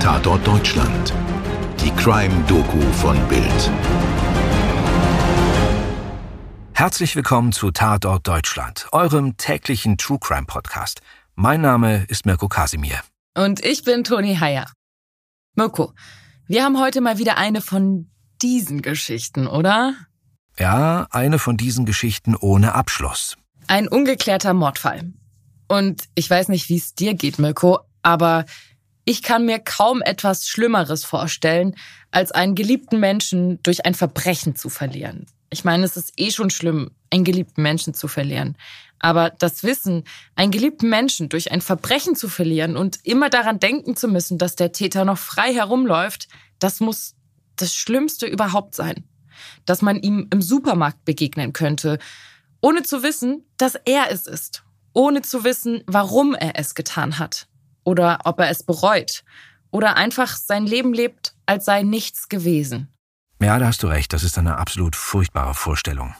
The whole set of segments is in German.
Tatort Deutschland. Die Crime-Doku von Bild. Herzlich willkommen zu Tatort Deutschland, eurem täglichen True Crime Podcast. Mein Name ist Mirko Kasimir. Und ich bin Toni Heyer. Mirko, wir haben heute mal wieder eine von diesen Geschichten, oder? Ja, eine von diesen Geschichten ohne Abschluss. Ein ungeklärter Mordfall. Und ich weiß nicht, wie es dir geht, Mirko, aber ich kann mir kaum etwas Schlimmeres vorstellen, als einen geliebten Menschen durch ein Verbrechen zu verlieren. Ich meine, es ist eh schon schlimm, einen geliebten Menschen zu verlieren. Aber das Wissen, einen geliebten Menschen durch ein Verbrechen zu verlieren und immer daran denken zu müssen, dass der Täter noch frei herumläuft, das muss das Schlimmste überhaupt sein. Dass man ihm im Supermarkt begegnen könnte, ohne zu wissen, dass er es ist ohne zu wissen, warum er es getan hat oder ob er es bereut oder einfach sein Leben lebt, als sei nichts gewesen. Ja, da hast du recht, das ist eine absolut furchtbare Vorstellung.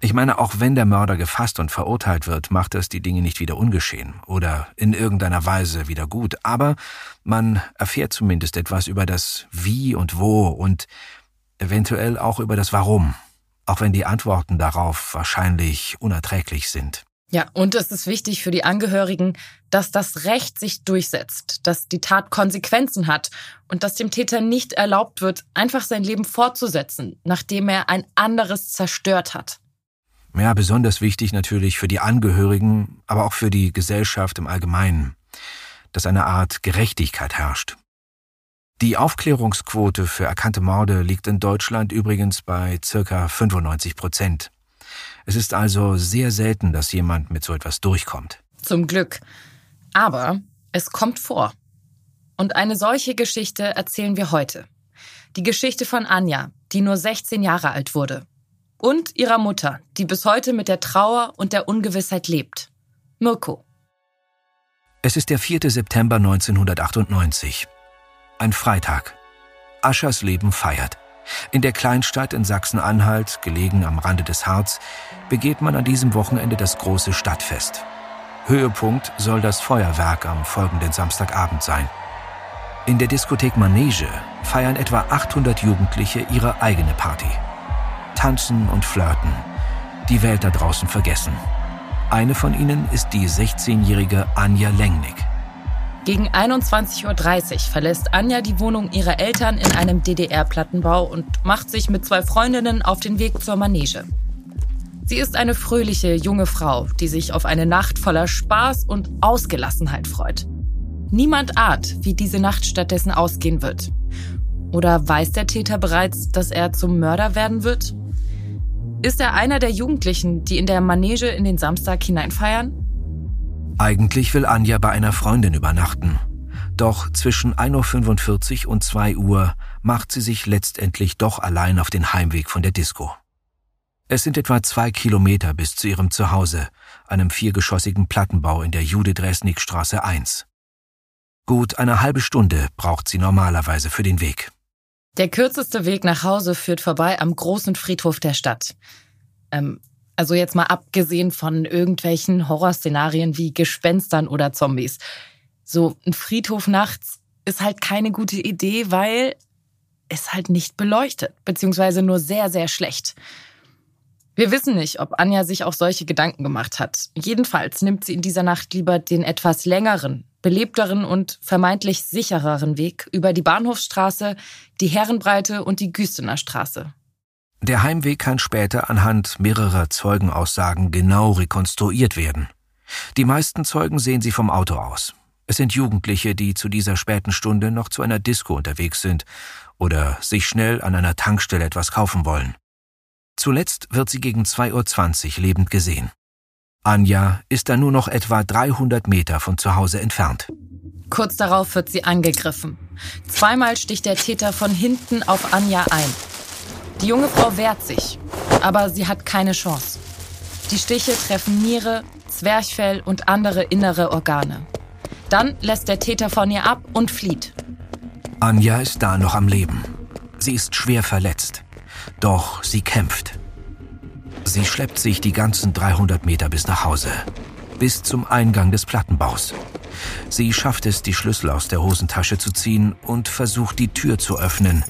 Ich meine, auch wenn der Mörder gefasst und verurteilt wird, macht das die Dinge nicht wieder ungeschehen oder in irgendeiner Weise wieder gut, aber man erfährt zumindest etwas über das Wie und Wo und eventuell auch über das Warum, auch wenn die Antworten darauf wahrscheinlich unerträglich sind. Ja, und es ist wichtig für die Angehörigen, dass das Recht sich durchsetzt, dass die Tat Konsequenzen hat und dass dem Täter nicht erlaubt wird, einfach sein Leben fortzusetzen, nachdem er ein anderes zerstört hat. Ja, besonders wichtig natürlich für die Angehörigen, aber auch für die Gesellschaft im Allgemeinen, dass eine Art Gerechtigkeit herrscht. Die Aufklärungsquote für erkannte Morde liegt in Deutschland übrigens bei circa 95 Prozent. Es ist also sehr selten, dass jemand mit so etwas durchkommt. Zum Glück. Aber es kommt vor. Und eine solche Geschichte erzählen wir heute. Die Geschichte von Anja, die nur 16 Jahre alt wurde. Und ihrer Mutter, die bis heute mit der Trauer und der Ungewissheit lebt. Mirko. Es ist der 4. September 1998. Ein Freitag. Aschers Leben feiert. In der Kleinstadt in Sachsen-Anhalt, gelegen am Rande des Harz, begeht man an diesem Wochenende das große Stadtfest. Höhepunkt soll das Feuerwerk am folgenden Samstagabend sein. In der Diskothek Manege feiern etwa 800 Jugendliche ihre eigene Party. Tanzen und flirten, die Welt da draußen vergessen. Eine von ihnen ist die 16-jährige Anja Lengnick. Gegen 21.30 Uhr verlässt Anja die Wohnung ihrer Eltern in einem DDR-Plattenbau und macht sich mit zwei Freundinnen auf den Weg zur Manege. Sie ist eine fröhliche junge Frau, die sich auf eine Nacht voller Spaß und Ausgelassenheit freut. Niemand ahnt, wie diese Nacht stattdessen ausgehen wird. Oder weiß der Täter bereits, dass er zum Mörder werden wird? Ist er einer der Jugendlichen, die in der Manege in den Samstag hineinfeiern? Eigentlich will Anja bei einer Freundin übernachten. Doch zwischen 1.45 Uhr und 2 Uhr macht sie sich letztendlich doch allein auf den Heimweg von der Disco. Es sind etwa zwei Kilometer bis zu ihrem Zuhause, einem viergeschossigen Plattenbau in der Jude-Dresnik-Straße 1. Gut eine halbe Stunde braucht sie normalerweise für den Weg. Der kürzeste Weg nach Hause führt vorbei am großen Friedhof der Stadt. Ähm, also jetzt mal abgesehen von irgendwelchen Horrorszenarien wie Gespenstern oder Zombies. So ein Friedhof nachts ist halt keine gute Idee, weil es halt nicht beleuchtet, beziehungsweise nur sehr, sehr schlecht. Wir wissen nicht, ob Anja sich auch solche Gedanken gemacht hat. Jedenfalls nimmt sie in dieser Nacht lieber den etwas längeren, belebteren und vermeintlich sichereren Weg über die Bahnhofsstraße, die Herrenbreite und die Güstener Straße. Der Heimweg kann später anhand mehrerer Zeugenaussagen genau rekonstruiert werden. Die meisten Zeugen sehen sie vom Auto aus. Es sind Jugendliche, die zu dieser späten Stunde noch zu einer Disco unterwegs sind oder sich schnell an einer Tankstelle etwas kaufen wollen. Zuletzt wird sie gegen 2.20 Uhr lebend gesehen. Anja ist dann nur noch etwa 300 Meter von zu Hause entfernt. Kurz darauf wird sie angegriffen. Zweimal sticht der Täter von hinten auf Anja ein. Die junge Frau wehrt sich, aber sie hat keine Chance. Die Stiche treffen Niere, Zwerchfell und andere innere Organe. Dann lässt der Täter von ihr ab und flieht. Anja ist da noch am Leben. Sie ist schwer verletzt. Doch sie kämpft. Sie schleppt sich die ganzen 300 Meter bis nach Hause. Bis zum Eingang des Plattenbaus. Sie schafft es, die Schlüssel aus der Hosentasche zu ziehen und versucht, die Tür zu öffnen.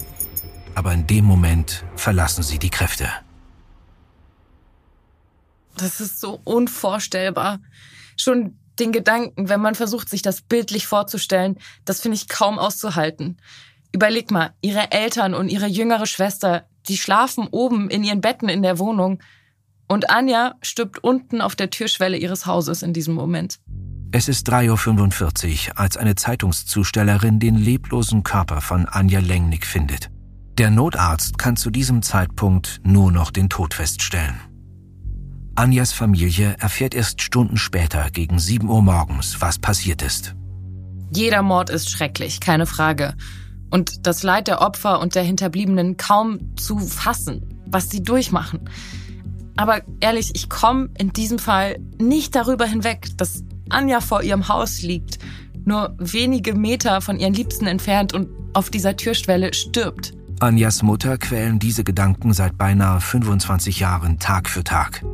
Aber in dem Moment verlassen sie die Kräfte. Das ist so unvorstellbar. Schon den Gedanken, wenn man versucht, sich das bildlich vorzustellen, das finde ich kaum auszuhalten. Überleg mal, ihre Eltern und ihre jüngere Schwester, die schlafen oben in ihren Betten in der Wohnung. Und Anja stirbt unten auf der Türschwelle ihres Hauses in diesem Moment. Es ist 3.45 Uhr, als eine Zeitungszustellerin den leblosen Körper von Anja Lengnick findet. Der Notarzt kann zu diesem Zeitpunkt nur noch den Tod feststellen. Anjas Familie erfährt erst Stunden später, gegen 7 Uhr morgens, was passiert ist. Jeder Mord ist schrecklich, keine Frage. Und das Leid der Opfer und der Hinterbliebenen kaum zu fassen, was sie durchmachen. Aber ehrlich, ich komme in diesem Fall nicht darüber hinweg, dass Anja vor ihrem Haus liegt, nur wenige Meter von ihren Liebsten entfernt und auf dieser Türschwelle stirbt. Anjas Mutter quälen diese Gedanken seit beinahe 25 Jahren Tag für Tag.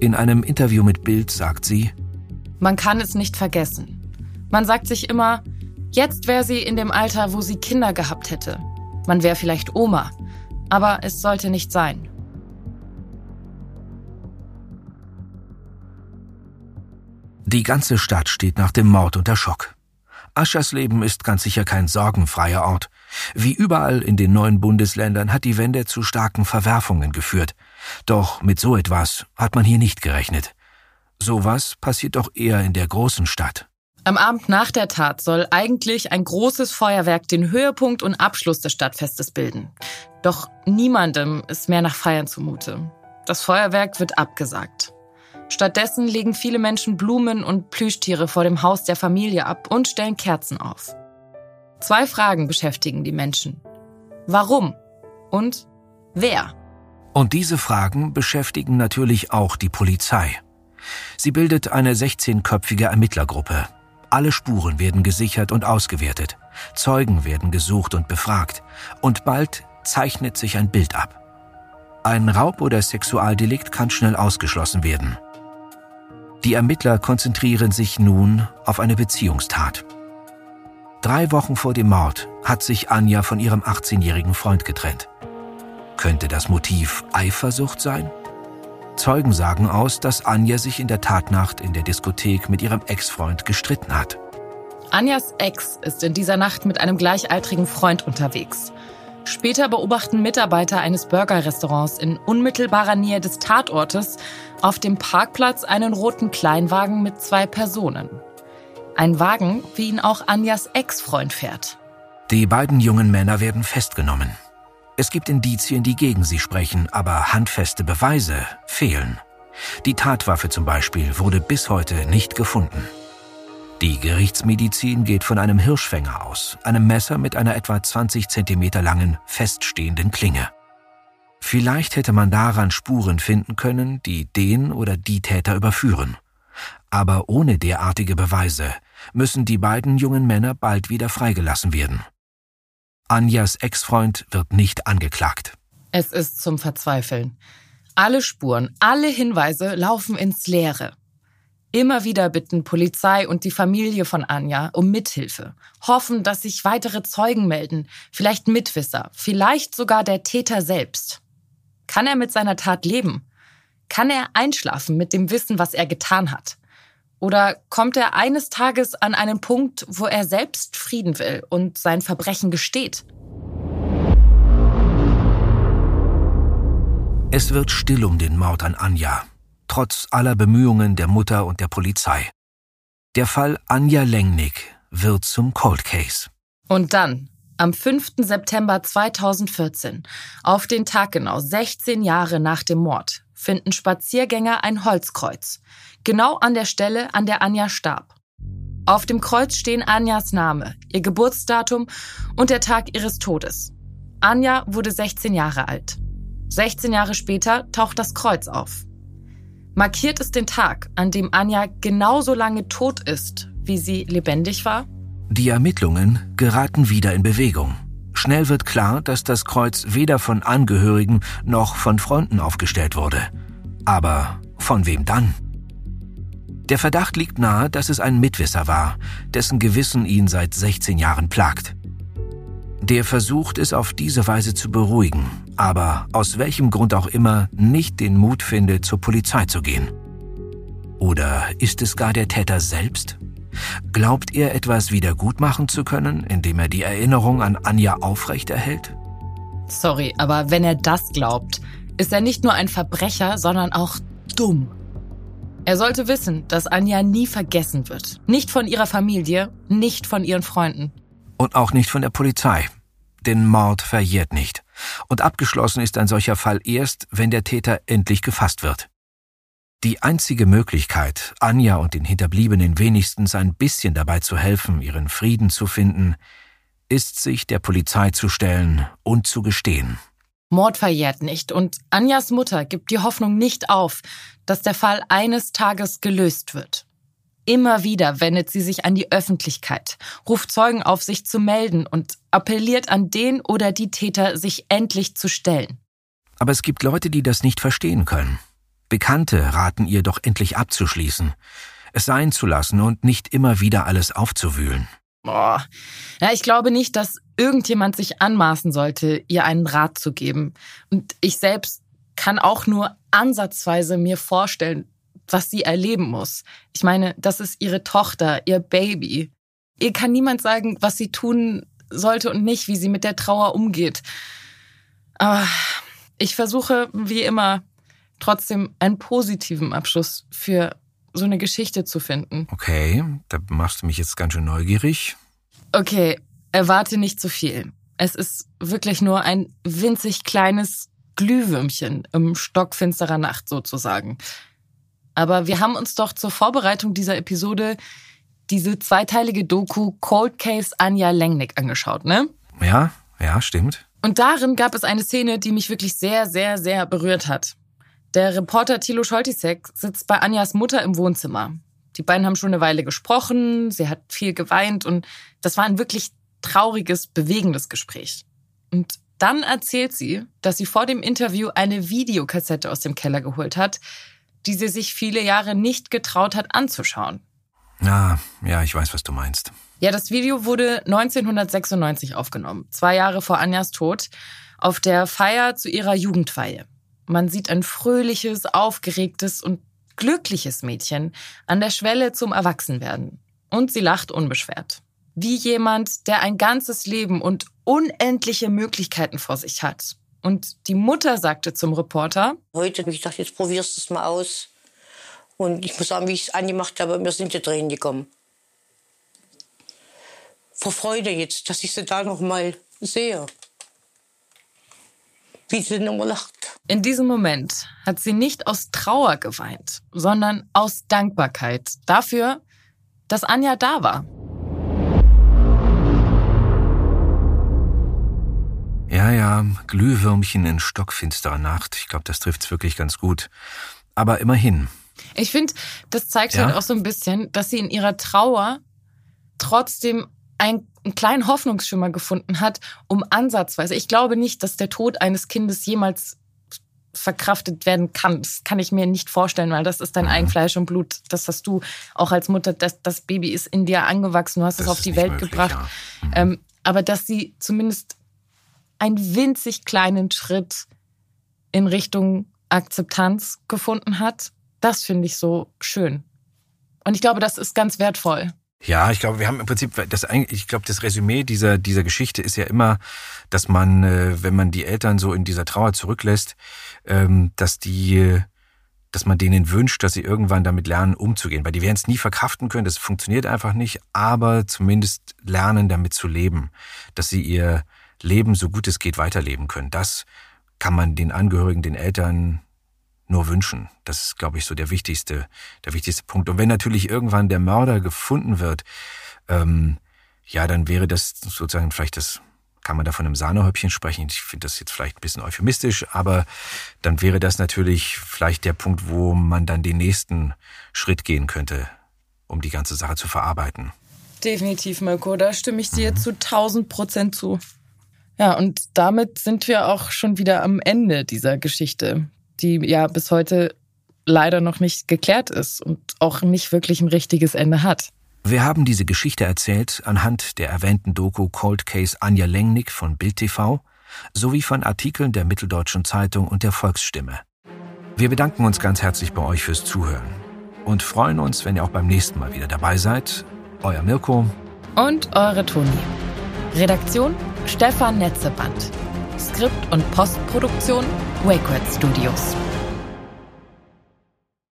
In einem Interview mit Bild sagt sie, Man kann es nicht vergessen. Man sagt sich immer, jetzt wäre sie in dem Alter, wo sie Kinder gehabt hätte. Man wäre vielleicht Oma. Aber es sollte nicht sein. Die ganze Stadt steht nach dem Mord unter Schock. Aschersleben ist ganz sicher kein sorgenfreier Ort. Wie überall in den neuen Bundesländern hat die Wende zu starken Verwerfungen geführt. Doch mit so etwas hat man hier nicht gerechnet. Sowas passiert doch eher in der großen Stadt. Am Abend nach der Tat soll eigentlich ein großes Feuerwerk den Höhepunkt und Abschluss des Stadtfestes bilden. Doch niemandem ist mehr nach Feiern zumute. Das Feuerwerk wird abgesagt. Stattdessen legen viele Menschen Blumen und Plüschtiere vor dem Haus der Familie ab und stellen Kerzen auf. Zwei Fragen beschäftigen die Menschen. Warum und wer? Und diese Fragen beschäftigen natürlich auch die Polizei. Sie bildet eine 16-köpfige Ermittlergruppe. Alle Spuren werden gesichert und ausgewertet. Zeugen werden gesucht und befragt. Und bald zeichnet sich ein Bild ab. Ein Raub- oder Sexualdelikt kann schnell ausgeschlossen werden. Die Ermittler konzentrieren sich nun auf eine Beziehungstat. Drei Wochen vor dem Mord hat sich Anja von ihrem 18-jährigen Freund getrennt. Könnte das Motiv Eifersucht sein? Zeugen sagen aus, dass Anja sich in der Tatnacht in der Diskothek mit ihrem Ex-Freund gestritten hat. Anjas Ex ist in dieser Nacht mit einem gleichaltrigen Freund unterwegs. Später beobachten Mitarbeiter eines Burgerrestaurants in unmittelbarer Nähe des Tatortes auf dem Parkplatz einen roten Kleinwagen mit zwei Personen. Ein Wagen, wie ihn auch Anjas Ex-Freund fährt. Die beiden jungen Männer werden festgenommen. Es gibt Indizien, die gegen sie sprechen, aber handfeste Beweise fehlen. Die Tatwaffe zum Beispiel wurde bis heute nicht gefunden. Die Gerichtsmedizin geht von einem Hirschfänger aus, einem Messer mit einer etwa 20 Zentimeter langen, feststehenden Klinge. Vielleicht hätte man daran Spuren finden können, die den oder die Täter überführen. Aber ohne derartige Beweise müssen die beiden jungen Männer bald wieder freigelassen werden. Anjas Ex-Freund wird nicht angeklagt. Es ist zum Verzweifeln. Alle Spuren, alle Hinweise laufen ins Leere. Immer wieder bitten Polizei und die Familie von Anja um Mithilfe, hoffen, dass sich weitere Zeugen melden, vielleicht Mitwisser, vielleicht sogar der Täter selbst. Kann er mit seiner Tat leben? Kann er einschlafen mit dem Wissen, was er getan hat? Oder kommt er eines Tages an einen Punkt, wo er selbst Frieden will und sein Verbrechen gesteht? Es wird still um den Mord an Anja, trotz aller Bemühungen der Mutter und der Polizei. Der Fall Anja Lengnick wird zum Cold Case. Und dann, am 5. September 2014, auf den Tag genau 16 Jahre nach dem Mord, finden Spaziergänger ein Holzkreuz, genau an der Stelle, an der Anja starb. Auf dem Kreuz stehen Anjas Name, ihr Geburtsdatum und der Tag ihres Todes. Anja wurde 16 Jahre alt. 16 Jahre später taucht das Kreuz auf. Markiert es den Tag, an dem Anja genauso lange tot ist, wie sie lebendig war? Die Ermittlungen geraten wieder in Bewegung. Schnell wird klar, dass das Kreuz weder von Angehörigen noch von Freunden aufgestellt wurde. Aber von wem dann? Der Verdacht liegt nahe, dass es ein Mitwisser war, dessen Gewissen ihn seit 16 Jahren plagt. Der versucht es auf diese Weise zu beruhigen, aber aus welchem Grund auch immer nicht den Mut findet, zur Polizei zu gehen. Oder ist es gar der Täter selbst? Glaubt er etwas wieder gut machen zu können, indem er die Erinnerung an Anja aufrechterhält? Sorry, aber wenn er das glaubt, ist er nicht nur ein Verbrecher, sondern auch dumm. Er sollte wissen, dass Anja nie vergessen wird. Nicht von ihrer Familie, nicht von ihren Freunden. Und auch nicht von der Polizei. Denn Mord verjährt nicht. Und abgeschlossen ist ein solcher Fall erst, wenn der Täter endlich gefasst wird. Die einzige Möglichkeit, Anja und den Hinterbliebenen wenigstens ein bisschen dabei zu helfen, ihren Frieden zu finden, ist sich der Polizei zu stellen und zu gestehen. Mord verjährt nicht und Anjas Mutter gibt die Hoffnung nicht auf, dass der Fall eines Tages gelöst wird. Immer wieder wendet sie sich an die Öffentlichkeit, ruft Zeugen auf, sich zu melden und appelliert an den oder die Täter, sich endlich zu stellen. Aber es gibt Leute, die das nicht verstehen können. Bekannte raten ihr doch endlich abzuschließen, es sein zu lassen und nicht immer wieder alles aufzuwühlen. Boah. Ja, ich glaube nicht, dass irgendjemand sich anmaßen sollte, ihr einen Rat zu geben. Und ich selbst kann auch nur ansatzweise mir vorstellen, was sie erleben muss. Ich meine, das ist ihre Tochter, ihr Baby. Ihr kann niemand sagen, was sie tun sollte und nicht, wie sie mit der Trauer umgeht. Aber ich versuche, wie immer, trotzdem einen positiven Abschluss für so eine Geschichte zu finden. Okay, da machst du mich jetzt ganz schön neugierig. Okay, erwarte nicht zu viel. Es ist wirklich nur ein winzig kleines Glühwürmchen im stockfinsterer Nacht sozusagen. Aber wir haben uns doch zur Vorbereitung dieser Episode diese zweiteilige Doku Cold Case Anja Lengnick angeschaut, ne? Ja, ja, stimmt. Und darin gab es eine Szene, die mich wirklich sehr, sehr, sehr berührt hat. Der Reporter Thilo Scholtisek sitzt bei Anjas Mutter im Wohnzimmer. Die beiden haben schon eine Weile gesprochen, sie hat viel geweint und das war ein wirklich trauriges, bewegendes Gespräch. Und dann erzählt sie, dass sie vor dem Interview eine Videokassette aus dem Keller geholt hat, die sie sich viele Jahre nicht getraut hat anzuschauen. Ja, ja, ich weiß, was du meinst. Ja, das Video wurde 1996 aufgenommen, zwei Jahre vor Anjas Tod, auf der Feier zu ihrer Jugendfeihe. Man sieht ein fröhliches, aufgeregtes und glückliches Mädchen an der Schwelle zum Erwachsenwerden. Und sie lacht unbeschwert. Wie jemand, der ein ganzes Leben und unendliche Möglichkeiten vor sich hat. Und die Mutter sagte zum Reporter, Heute habe ich gedacht, jetzt probierst du es mal aus. Und ich muss sagen, wie ich es angemacht habe, mir sind die Tränen gekommen. Vor Freude jetzt, dass ich sie da noch mal sehe. Wie sie lacht. In diesem Moment hat sie nicht aus Trauer geweint, sondern aus Dankbarkeit dafür, dass Anja da war. Ja, ja, Glühwürmchen in stockfinsterer Nacht. Ich glaube, das trifft's wirklich ganz gut. Aber immerhin. Ich finde, das zeigt Ja? halt auch so ein bisschen, dass sie in ihrer Trauer trotzdem ein, einen kleinen Hoffnungsschimmer gefunden hat, um ansatzweise. Ich glaube nicht, dass der Tod eines Kindes jemals verkraftet werden kann. Das kann ich mir nicht vorstellen, weil das ist dein eigen Fleisch und Blut. Das hast du auch als Mutter, das, das Baby ist in dir angewachsen, du hast es Das auf ist die Welt möglich, gebracht. ja. Mhm. Ähm, aber dass sie zumindest einen winzig kleinen Schritt in Richtung Akzeptanz gefunden hat, das finde ich so schön. Und ich glaube, das ist ganz wertvoll. Ja, ich glaube, wir haben im Prinzip das ich glaube, das Resümee dieser dieser Geschichte ist ja immer, dass man, äh, wenn man die Eltern so in dieser Trauer zurücklässt, ähm, dass die, äh, dass man denen wünscht, dass sie irgendwann damit lernen, umzugehen, weil die werden es nie verkraften können, das funktioniert einfach nicht, aber zumindest lernen, damit zu leben, dass sie ihr Leben so gut es geht weiterleben können. Das kann man den Angehörigen, den Eltern nur wünschen. Das ist, glaube ich, so der wichtigste, der wichtigste Punkt. Und wenn natürlich irgendwann der Mörder gefunden wird, ähm, ja, dann wäre das sozusagen vielleicht das, kann man da von einem Sahnehäubchen sprechen. Ich finde das jetzt vielleicht ein bisschen euphemistisch, aber dann wäre das natürlich vielleicht der Punkt, wo man dann den nächsten Schritt gehen könnte, um die ganze Sache zu verarbeiten. Definitiv, Mirko, da stimme ich dir zu 1000 Prozent zu. Ja, und damit sind wir auch schon wieder am Ende dieser Geschichte, die ja bis heute leider noch nicht geklärt ist und auch nicht wirklich ein richtiges Ende hat. Wir haben diese Geschichte erzählt anhand der erwähnten Doku Cold Case Anja Lengnick von Bild TV sowie von Artikeln der Mitteldeutschen Zeitung und der Volksstimme. Wir bedanken uns ganz herzlich bei euch fürs Zuhören und freuen uns, wenn ihr auch beim nächsten Mal wieder dabei seid. Euer Mirko und eure Toni. Redaktion Stefan Netzeband. Skript und Postproduktion Wakeword Studios.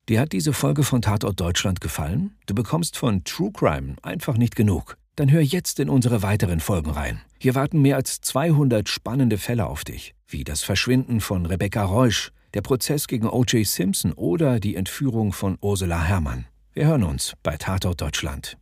Dir hat diese Folge von Tatort Deutschland gefallen? Du bekommst von True Crime einfach nicht genug. Dann hör jetzt in unsere weiteren Folgen rein. Hier warten mehr als 200 spannende Fälle auf dich, wie das Verschwinden von Rebecca Reusch, der Prozess gegen O.J. Simpson oder die Entführung von Ursula Herrmann. Wir hören uns bei Tatort Deutschland.